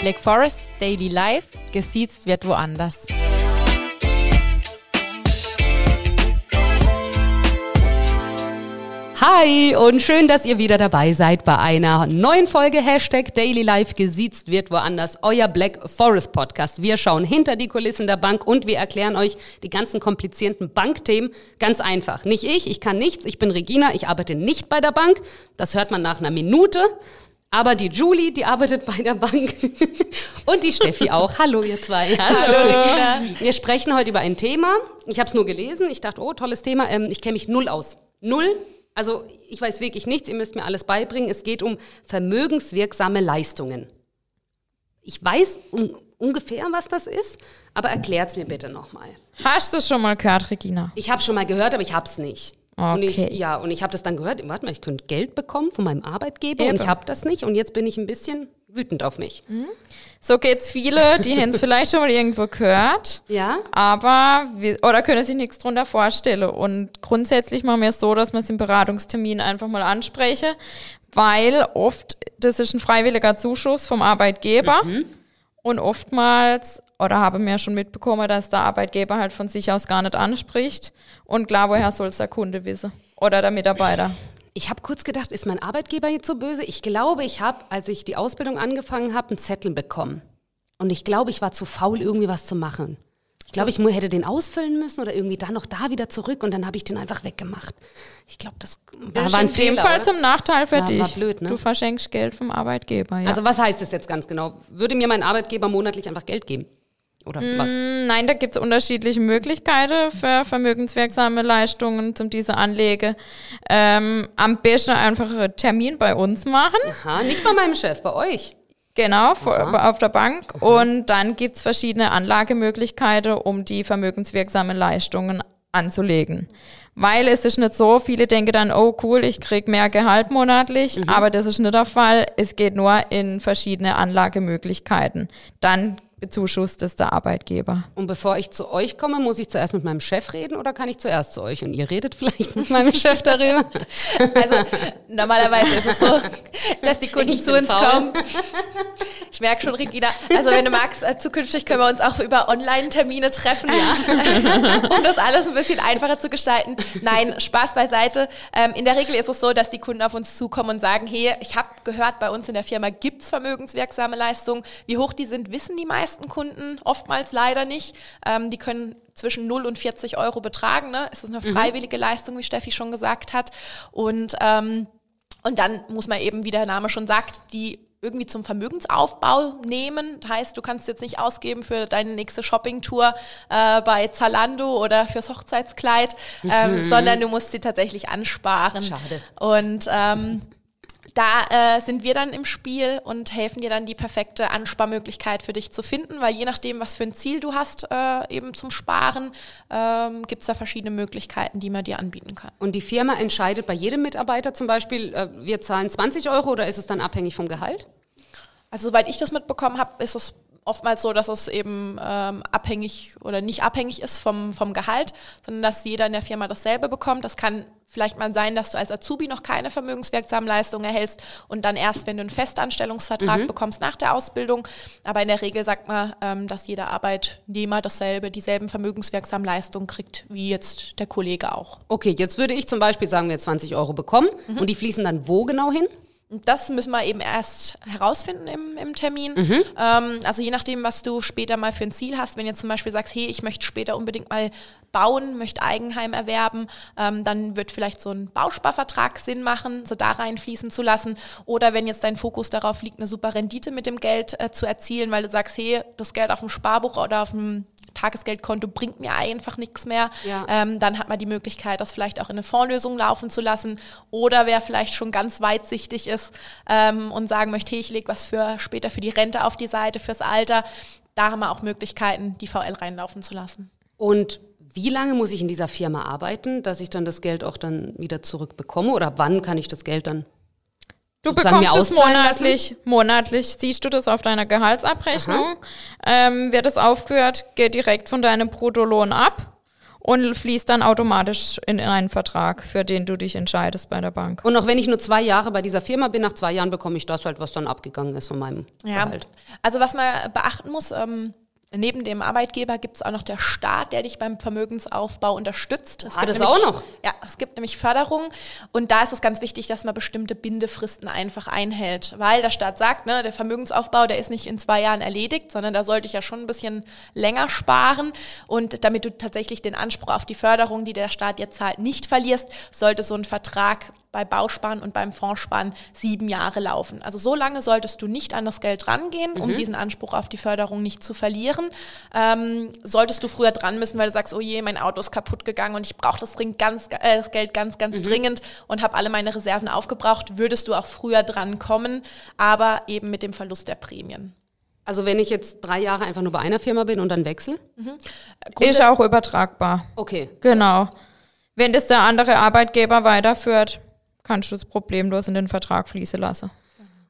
Black Forest Daily Life, gesiezt wird woanders. Hi und schön, dass ihr wieder dabei seid bei einer neuen Folge Hashtag Daily Life gesiezt wird woanders, euer Black Forest Podcast. Wir schauen hinter die Kulissen der Bank und wir erklären euch die ganzen komplizierten Bankthemen ganz einfach. Nicht ich, ich kann nichts, ich bin Regina, ich arbeite nicht bei der Bank. Das hört man nach einer Minute. Aber die Julie, die arbeitet bei der Bank. Und die Steffi auch. Hallo, ihr zwei. Hallo. Wir sprechen heute über ein Thema. Ich habe es nur gelesen. Ich dachte, oh, tolles Thema. Ähm, ich kenne mich null aus. Null. Also ich weiß wirklich nichts. Ihr müsst mir alles beibringen. Es geht um vermögenswirksame Leistungen. Ich weiß un ungefähr, was das ist, aber erklärt's mir bitte nochmal. Hast du es schon mal gehört, Regina? Ich habe schon mal gehört, aber ich hab's nicht. Und ich, Okay. ja, und ich habe das dann gehört, warte mal, ich könnte Geld bekommen von meinem Arbeitgeber und Eben. ich habe das nicht und jetzt bin ich ein bisschen wütend auf mich. So geht's viele, die haben es vielleicht schon mal irgendwo gehört. Ja? Aber, oder können sich nichts drunter vorstellen. Und grundsätzlich machen wir es so, dass wir es im Beratungstermin einfach mal ansprechen, weil oft, das ist ein freiwilliger Zuschuss vom Arbeitgeber. Und oftmals, oder haben wir schon mitbekommen, dass der Arbeitgeber halt von sich aus gar nicht anspricht. Und klar, woher soll es der Kunde wissen? Oder der Mitarbeiter? Ich habe kurz gedacht, ist mein Arbeitgeber jetzt so böse? Ich glaube, ich habe, als ich die Ausbildung angefangen habe, einen Zettel bekommen. Und ich glaube, ich war zu faul, irgendwie was zu machen. Ich glaube, ich hätte den ausfüllen müssen oder irgendwie da noch da wieder zurück und dann habe ich den einfach weggemacht. Ich glaube, das war, Das war ein in dem Fehler. Fall oder? zum Nachteil für War- dich. war blöd, ne? Du verschenkst Geld vom Arbeitgeber, ja. Also was heißt das jetzt ganz genau? Würde mir mein Arbeitgeber monatlich einfach Geld geben? Oder was? Nein, da gibt es unterschiedliche Möglichkeiten für vermögenswirksame Leistungen zum diese Anlege. Ähm, am besten einfach einen Termin bei uns machen. Aha, nicht bei meinem Chef, bei euch. Genau, vor- auf der Bank. Und dann gibt es verschiedene Anlagemöglichkeiten, um die vermögenswirksamen Leistungen anzulegen. Weil es ist nicht so, viele denken dann, oh cool, ich krieg mehr Gehalt monatlich, aber das ist nicht der Fall. Es geht nur in verschiedene Anlagemöglichkeiten. Dann bezuschusst es der Arbeitgeber. Und bevor ich zu euch komme, muss ich zuerst mit meinem Chef reden oder kann ich zuerst zu euch? Und ihr redet vielleicht mit meinem Chef darüber? Also normalerweise ist es so, dass die Kunden zu uns faul. kommen. Ich merke schon, Regina, also wenn du magst, äh, zukünftig können wir uns auch über Online-Termine treffen, um das alles ein bisschen einfacher zu gestalten. Nein, Spaß beiseite. Ähm, in der Regel ist es so, dass die Kunden auf uns zukommen und sagen, hey, ich habe gehört, bei uns in der Firma gibt's vermögenswirksame Leistungen. Wie hoch die sind, wissen die meisten Kunden oftmals leider nicht. Ähm, die können zwischen 0 und 40 Euro betragen. Ne? Es ist eine freiwillige Leistung, wie Steffi schon gesagt hat. Und ähm, und dann muss man eben, wie der Name schon sagt, die irgendwie zum Vermögensaufbau nehmen. Heißt, du kannst jetzt nicht ausgeben für deine nächste Shoppingtour äh, bei Zalando oder fürs Hochzeitskleid, ähm, sondern du musst sie tatsächlich ansparen. Schade. Und ähm, da äh, sind wir dann im Spiel und helfen dir dann die perfekte Ansparmöglichkeit für dich zu finden, weil je nachdem, was für ein Ziel du hast, äh, eben zum Sparen, ähm, gibt es da verschiedene Möglichkeiten, die man dir anbieten kann. Und die Firma entscheidet bei jedem Mitarbeiter zum Beispiel, äh, wir zahlen 20 Euro oder ist es dann abhängig vom Gehalt? Also soweit ich das mitbekommen habe, ist es oftmals so, dass es eben ähm, abhängig oder nicht abhängig ist vom, vom Gehalt, sondern dass jeder in der Firma dasselbe bekommt. Das kann vielleicht mal sein, dass du als Azubi noch keine vermögenswirksamen Leistungen erhältst und dann erst, wenn du einen Festanstellungsvertrag bekommst nach der Ausbildung. Aber in der Regel sagt man, ähm, dass jeder Arbeitnehmer dasselbe, dieselben vermögenswirksamen Leistungen kriegt, wie jetzt der Kollege auch. Okay, jetzt würde ich zum Beispiel sagen, wir 20 Euro bekommen und die fließen dann wo genau hin? Und Das müssen wir eben erst herausfinden im, im Termin. Ähm, also je nachdem, was du später mal für ein Ziel hast. Wenn du zum Beispiel sagst, hey, ich möchte später unbedingt mal bauen, möchte Eigenheim erwerben, ähm, dann wird vielleicht so ein Bausparvertrag Sinn machen, so da reinfließen zu lassen. Oder wenn jetzt dein Fokus darauf liegt, eine super Rendite mit dem Geld äh, zu erzielen, weil du sagst, hey, das Geld auf dem Sparbuch oder auf dem Tagesgeldkonto bringt mir einfach nichts mehr, Ja. ähm, dann hat man die Möglichkeit, das vielleicht auch in eine Fondslösung laufen zu lassen. Oder wer vielleicht schon ganz weitsichtig ist ähm, und sagen möchte, hey, ich lege was für später für die Rente auf die Seite, fürs Alter, da haben wir auch Möglichkeiten, die VL reinlaufen zu lassen. Und wie lange muss ich in dieser Firma arbeiten, dass ich dann das Geld auch dann wieder zurückbekomme? Oder wann kann ich das Geld dann? Du bekommst es monatlich. Monatlich siehst du das auf deiner Gehaltsabrechnung. Ähm, wird es aufgehört, geht direkt von deinem Bruttolohn ab. und fließt dann automatisch in einen Vertrag, für den du dich entscheidest bei der Bank. Und auch wenn ich nur zwei Jahre bei dieser Firma bin, nach zwei Jahren bekomme ich das halt, was dann abgegangen ist von meinem Ja, Gehalt. also was man beachten muss, ähm, neben dem Arbeitgeber gibt es auch noch der Staat, der dich beim Vermögensaufbau unterstützt. Es Ah, gibt das nämlich, auch noch? Ja, es gibt nämlich Förderung und da ist es ganz wichtig, dass man bestimmte Bindefristen einfach einhält, weil der Staat sagt, ne, der Vermögensaufbau, der ist nicht in zwei Jahren erledigt, sondern da sollte ich ja schon ein bisschen länger sparen und damit du tatsächlich den Anspruch auf die Förderung, die der Staat jetzt zahlt, nicht verlierst, sollte so ein Vertrag bei Bausparen und beim Fondssparen sieben Jahre laufen. Also so lange solltest du nicht an das Geld rangehen, Mhm. um diesen Anspruch auf die Förderung nicht zu verlieren. Ähm, solltest du früher dran müssen, weil du sagst, oh je, mein Auto ist kaputt gegangen und ich brauche das, ganz, äh, das Geld ganz, ganz Mhm. dringend und habe alle meine Reserven aufgebraucht, würdest du auch früher dran kommen, aber eben mit dem Verlust der Prämien. Also wenn ich jetzt drei Jahre einfach nur bei einer Firma bin und dann wechsle? Ist auch übertragbar. Okay. Genau. Wenn das der andere Arbeitgeber weiterführt, kannst du es problemlos in den Vertrag fließen lassen.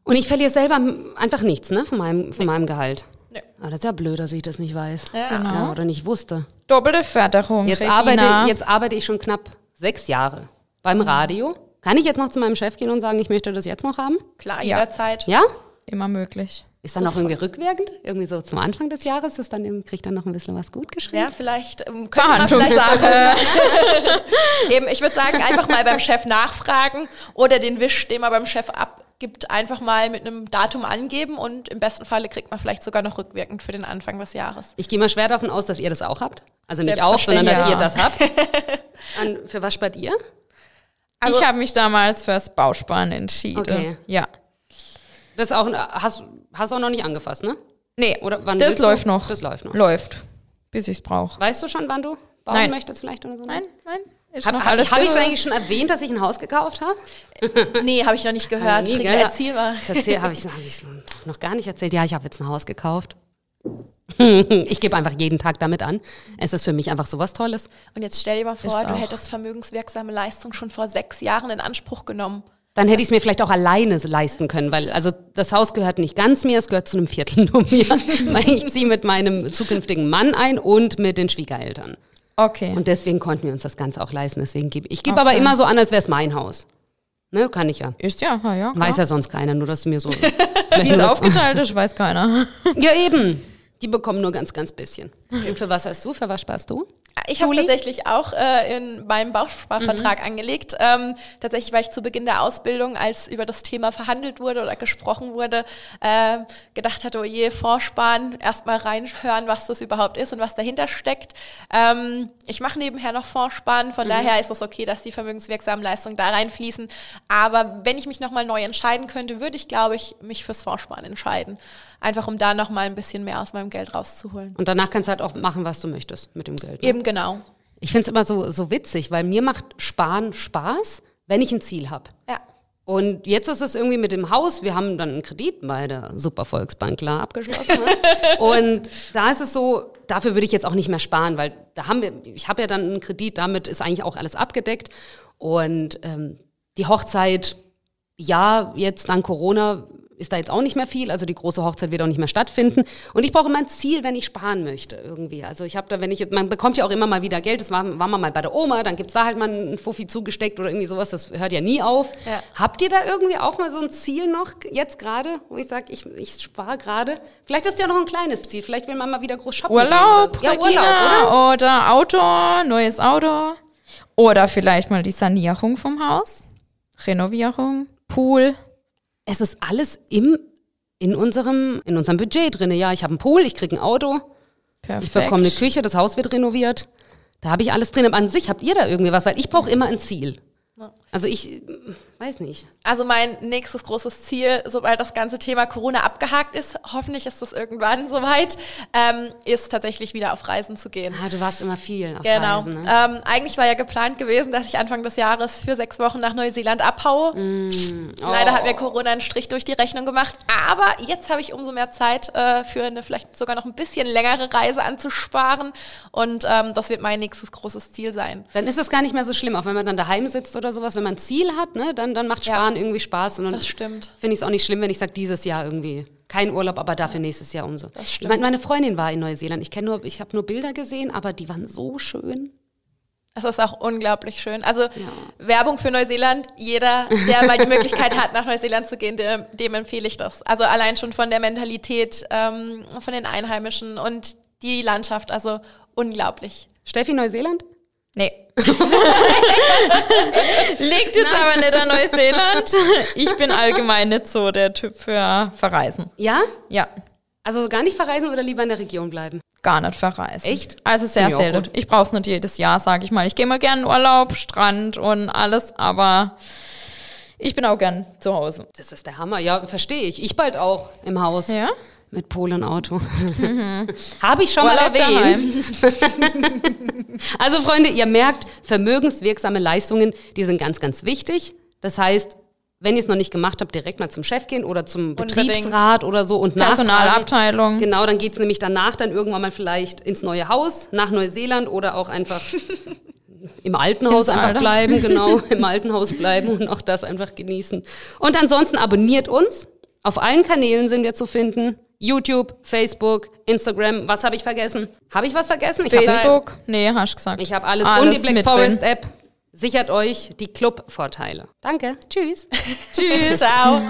Und ich verliere selber einfach nichts, ne, von meinem, von meinem Gehalt. Nee. Ah, das ist ja blöd, dass ich das nicht weiß. Ja. Genau. Ja, oder nicht wusste. Doppelte Förderung. Jetzt Regina. arbeite, jetzt arbeite ich schon knapp sechs Jahre beim Radio. Kann ich jetzt noch zu meinem Chef gehen und sagen, ich möchte das jetzt noch haben? Klar, Ja. jederzeit. Ja? Immer möglich. Ist dann noch irgendwie rückwirkend? Irgendwie so zum Anfang des Jahres ist dann irgendwie, kriegt dann noch ein bisschen was gut geschrieben? Ja, vielleicht ähm, könnte man vielleicht Verhandlungssache. Eben, ich würde sagen, einfach mal beim Chef nachfragen oder den Wisch, den man beim Chef abgibt, einfach mal mit einem Datum angeben und im besten Falle kriegt man vielleicht sogar noch rückwirkend für den Anfang des Jahres. Ich gehe mal schwer davon aus, dass ihr das auch habt. Also nicht auch, sondern dass ihr das habt. An, für was spart ihr? ich habe mich damals fürs Bausparen entschieden. Okay. Ja. Das auch, hast, hast du auch noch nicht angefasst, ne? Nee, Oder wann das willst du? läuft noch. Das läuft noch. Läuft. Bis ich es brauche. Weißt du schon, wann du bauen Nein. möchtest vielleicht oder so? Nein, nein. Habe hab, hab ich eigentlich schon erwähnt, dass ich ein Haus gekauft habe? Nee, habe ich noch nicht gehört. Regina, gell? erzähl mal. Das erzähl- habe ich, ich noch gar nicht erzählt. Ja, ich habe jetzt ein Haus gekauft. Ich gebe einfach jeden Tag damit an. Es ist für mich einfach sowas Tolles. Und jetzt stell dir mal vor, Ist du auch. hättest vermögenswirksame Leistung schon vor sechs Jahren in Anspruch genommen. Dann hätte ich es mir vielleicht auch alleine leisten können, weil also das Haus gehört nicht ganz mir, es gehört zu einem Viertel nur mir. weil ich ziehe mit meinem zukünftigen Mann ein und mit den Schwiegereltern. Okay. Und deswegen konnten wir uns das Ganze auch leisten. Deswegen gebe ich gebe Okay. aber immer so an, als wäre es mein Haus. Ne, kann ich ja. ist ja, ja. Weiß klar. ja sonst keiner, nur dass du mir so. Wie es aufgeteilt ist, weiß keiner. Ja, eben. Die bekommen nur ganz, ganz bisschen. Für was hast du? Für was sparst du? Ich habe tatsächlich auch äh, in meinem Bausparvertrag angelegt. Ähm, tatsächlich, weil ich zu Beginn der Ausbildung, als über das Thema verhandelt wurde oder gesprochen wurde, äh, gedacht hatte, oh je, Vorsparen, erstmal reinhören, was das überhaupt ist und was dahinter steckt. Ähm, ich mache nebenher noch Vorsparen, von daher ist es okay, dass die vermögenswirksamen Leistungen da reinfließen. Aber wenn ich mich nochmal neu entscheiden könnte, würde ich, glaube ich, mich fürs Vorsparen entscheiden. Einfach um da nochmal ein bisschen mehr aus meinem Geld rauszuholen. Und danach kannst du halt auch machen, was du möchtest mit dem Geld. Ne? Eben genau. Ich finde es immer so, so witzig, weil mir macht Sparen Spaß, wenn ich ein Ziel habe. Ja. Und jetzt ist es irgendwie mit dem Haus, wir haben dann einen Kredit bei der Supervolksbank klar abgeschlossen. ne? und da ist es so, dafür würde ich jetzt auch nicht mehr sparen, weil da haben wir, ich habe ja dann einen Kredit, damit ist eigentlich auch alles abgedeckt. Und ähm, die Hochzeit, ja, jetzt dank Corona ist da jetzt auch nicht mehr viel, also die große Hochzeit wird auch nicht mehr stattfinden. Und ich brauche immer ein Ziel, wenn ich sparen möchte irgendwie. Also ich habe da, wenn ich, man bekommt ja auch immer mal wieder Geld, das war, war man mal bei der Oma, dann gibt's da halt mal einen Fuffi zugesteckt oder irgendwie sowas, das hört ja nie auf. Ja. Habt ihr da irgendwie auch mal so ein Ziel noch jetzt gerade, wo ich sage, ich, ich spare gerade? Vielleicht ist ja noch ein kleines Ziel, vielleicht will man mal wieder groß shoppen. Urlaub, oder so. Ja, Regina, Urlaub, oder? oder Auto, neues Auto. Oder vielleicht mal die Sanierung vom Haus. Renovierung, Pool. Es ist alles im, in, unserem, in unserem Budget drin. Ja, ich habe einen Pool, ich kriege ein Auto, Perfekt. ich bekomme eine Küche, das Haus wird renoviert. Da habe ich alles drin. Aber an sich habt ihr da irgendwie was? Weil ich brauche immer ein Ziel. Also ich äh, weiß nicht. Also mein nächstes großes Ziel, sobald das ganze Thema Corona abgehakt ist, hoffentlich ist das irgendwann soweit, ähm, ist tatsächlich wieder auf Reisen zu gehen. Ah, du warst immer viel auf Genau. Reisen. Ne? Ähm, eigentlich war ja geplant gewesen, dass ich Anfang des Jahres für sechs Wochen nach Neuseeland abhaue. Mm, Leider oh. hat mir Corona einen Strich durch die Rechnung gemacht. Aber jetzt habe ich umso mehr Zeit äh, für eine vielleicht sogar noch ein bisschen längere Reise anzusparen. Und ähm, das wird mein nächstes großes Ziel sein. Dann ist es gar nicht mehr so schlimm, auch wenn man dann daheim sitzt oder sowas. Wenn man ein Ziel hat, ne, dann, dann macht Ja. Sparen irgendwie Spaß. Und Das stimmt. Finde ich es auch nicht schlimm, wenn ich sage, dieses Jahr irgendwie kein Urlaub, aber dafür nächstes Jahr umso. Das Ich stimmt. meine, Freundin war in Neuseeland. Ich kenne nur, ich habe nur Bilder gesehen, aber die waren so schön. Es ist auch unglaublich schön. Also Werbung für Neuseeland, jeder, der mal die Möglichkeit hat, nach Neuseeland zu gehen, dem, dem empfehle ich das. Also allein schon von der Mentalität, ähm, von den Einheimischen und die Landschaft, also unglaublich. Steffi, Neuseeland? Nee. Liegt jetzt aber nicht an Neuseeland. Ich bin allgemein nicht so der Typ für Verreisen. Ja? Ja, Also gar nicht verreisen oder lieber in der Region bleiben? gar nicht verreisen. Echt? Also sehr selten. Ich brauche es nicht jedes Jahr, sage ich mal. Ich gehe mal gern in Urlaub, Strand und alles, aber ich bin auch gern zu Hause. Das ist der Hammer. Ja, verstehe ich. Ich bald auch im Haus. Ja? Mit Polenauto. Habe ich schon mal erwähnt. Also Freunde, ihr merkt, vermögenswirksame Leistungen, die sind ganz, ganz wichtig. Das heißt, wenn ihr es noch nicht gemacht habt, direkt mal zum Chef gehen oder zum Unbedingt. Betriebsrat oder so und. Personalabteilung. Genau, dann geht's nämlich danach dann irgendwann mal vielleicht ins neue Haus, nach Neuseeland oder auch einfach im alten Haus Ins einfach Alte. bleiben, genau, im alten Haus bleiben und auch das einfach genießen. Und ansonsten abonniert uns. Auf allen Kanälen sind wir zu finden. YouTube, Facebook, Instagram. Was habe ich vergessen? Habe ich was vergessen? Ich habe Facebook? Nee, hast du gesagt. ich hab alles. Alles Und die Black Forest. App sichert euch die Club-Vorteile. Danke. Tschüss. Tschüss. Ciao.